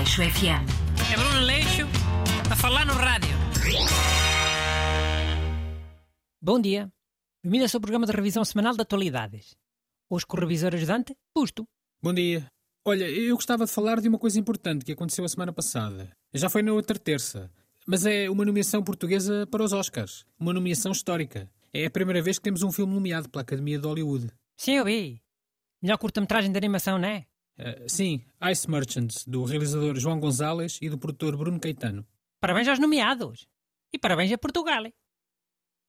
Aleixo FM. É Bruno Leixo a falar no rádio. Bom dia. Bem-vindo ao programa de revisão semanal de atualidades. Hoje com o revisor ajudante, Busto. Bom dia. Olha, eu gostava de falar de uma coisa importante que aconteceu a semana passada. Já foi na outra terça. Mas é uma nomeação portuguesa para os Oscars. Uma nomeação histórica. É a primeira vez que temos um filme nomeado pela Academia de Hollywood. Sim, eu vi. Melhor curta-metragem de animação, não é? Uh, sim, Ice Merchants, do realizador João Gonzalez e do produtor Bruno Caetano. Parabéns aos nomeados. E parabéns a Portugal.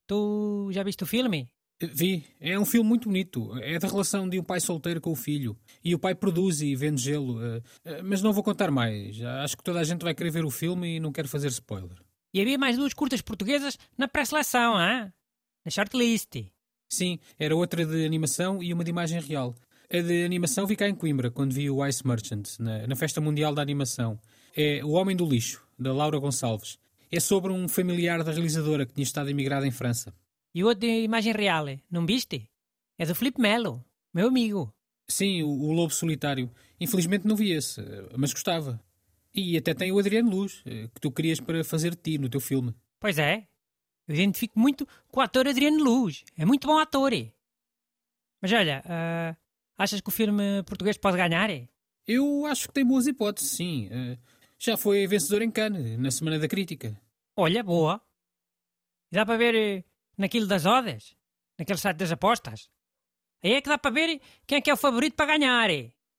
Tu já viste o filme? Vi. É um filme muito bonito. É da relação de um pai solteiro com o filho. E o pai produz e vende gelo. Uh, mas não vou contar mais. Acho que toda a gente vai querer ver o filme e não quero fazer spoiler. E havia mais duas curtas portuguesas na pré-seleção, hein? Na shortlist. Sim, era outra de animação e uma de imagem real. A de animação vi cá em Coimbra, quando vi o Ice Merchant, na, na Festa Mundial da Animação. É O Homem do Lixo, da Laura Gonçalves. É sobre um familiar da realizadora que tinha estado emigrado em França. E o outro de imagem real, não viste? É do Felipe Melo, meu amigo. Sim, o, o Lobo Solitário. Infelizmente não vi esse, mas gostava. E até tem o Adriano Luz, eh, que tu querias para fazer ti no teu filme. Pois é. Eu identifico muito com o ator Adriano Luz. É muito bom ator. Mas olha, uh, achas que o filme português pode ganhar? Eu acho que tem boas hipóteses, sim. Uh, já foi vencedor em Cannes, na Semana da Crítica. Olha, boa. Dá para ver uh, naquilo das odas? Naquele site das apostas? Aí é que dá para ver quem é que é o favorito para ganhar.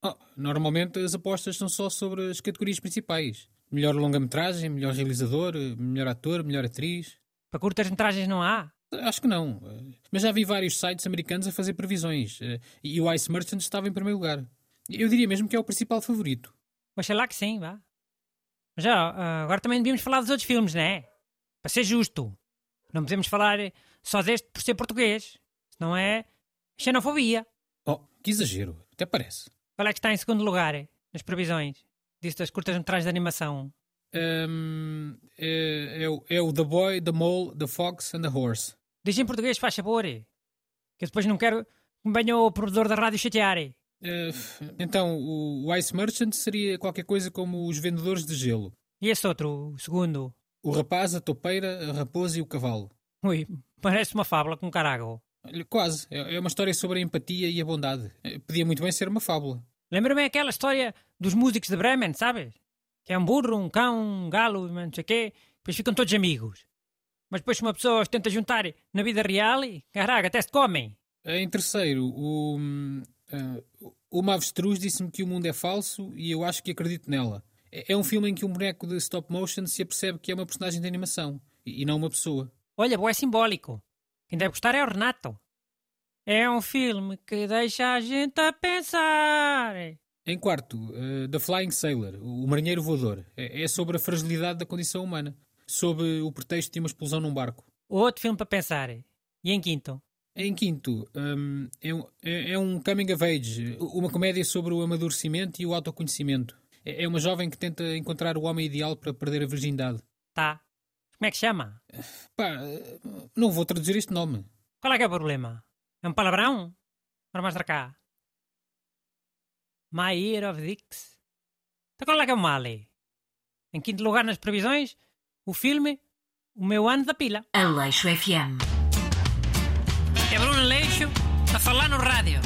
Oh, normalmente as apostas são só sobre as categorias principais. Melhor longa-metragem, melhor realizador, melhor ator, melhor atriz. Para curtas-metragens não há? Acho que não. Mas já vi vários sites americanos a fazer previsões. E o Ice Merchant estava em primeiro lugar. Eu diria mesmo que é o principal favorito. Oxalá que sim, vá. Mas já, agora também devíamos falar dos outros filmes, não é? Para ser justo. Não podemos falar só deste por ser português. Senão é xenofobia. Oh, que exagero. Até parece. Qual é que está em segundo lugar nas previsões? Disso das curtas-metragens de animação. Um, é, é, é, o The Boy, The Mole, The Fox and The Horse. Diz em português, faz favor. Que eu depois não quero que me venha o provedor da rádio chatear. Uh, então, o, o Ice Merchant seria qualquer coisa como os vendedores de gelo. E esse outro, o segundo? O rapaz, a topeira, a raposa e o cavalo. Ui, parece uma fábula com carago. Quase. É, é uma história sobre a empatia e a bondade. Eh, podia muito bem ser uma fábula. Lembra-me aquela história dos músicos de Bremen, sabes? que é um burro, um cão, um galo, não sei o quê, depois ficam todos amigos. Mas depois uma pessoa os tenta juntar na vida real e, caraca, até se comem. Em terceiro, o, uh, o Avestruz disse-me que o mundo é falso e eu acho que acredito nela. É, é um filme em que um boneco de stop motion se apercebe que é uma personagem de animação e, e não uma pessoa. Olha, boa é simbólico. Quem deve gostar é o Renato. É um filme que deixa a gente a pensar. Em quarto, uh, The Flying Sailor, o marinheiro voador. É, é, sobre a fragilidade da condição humana, sob o pretexto de uma explosão num barco. Outro filme para pensar. E em quinto? Em quinto, um, é, um, é, é, um coming of age, uma comédia sobre o amadurecimento e o autoconhecimento. É, é uma jovem que tenta encontrar o homem ideal para perder a virgindade. Tá. Como é que chama? Pá, não vou traduzir este nome. Qual é que é o problema? É um palavrão? Para mostrar cá. My Year of Dicks. Então qual é que é o mal? Em quinto lugar nas previsões, o filme O Meu Ano da Pila. Aleixo FM. É Bruno Aleixo a falar no rádio.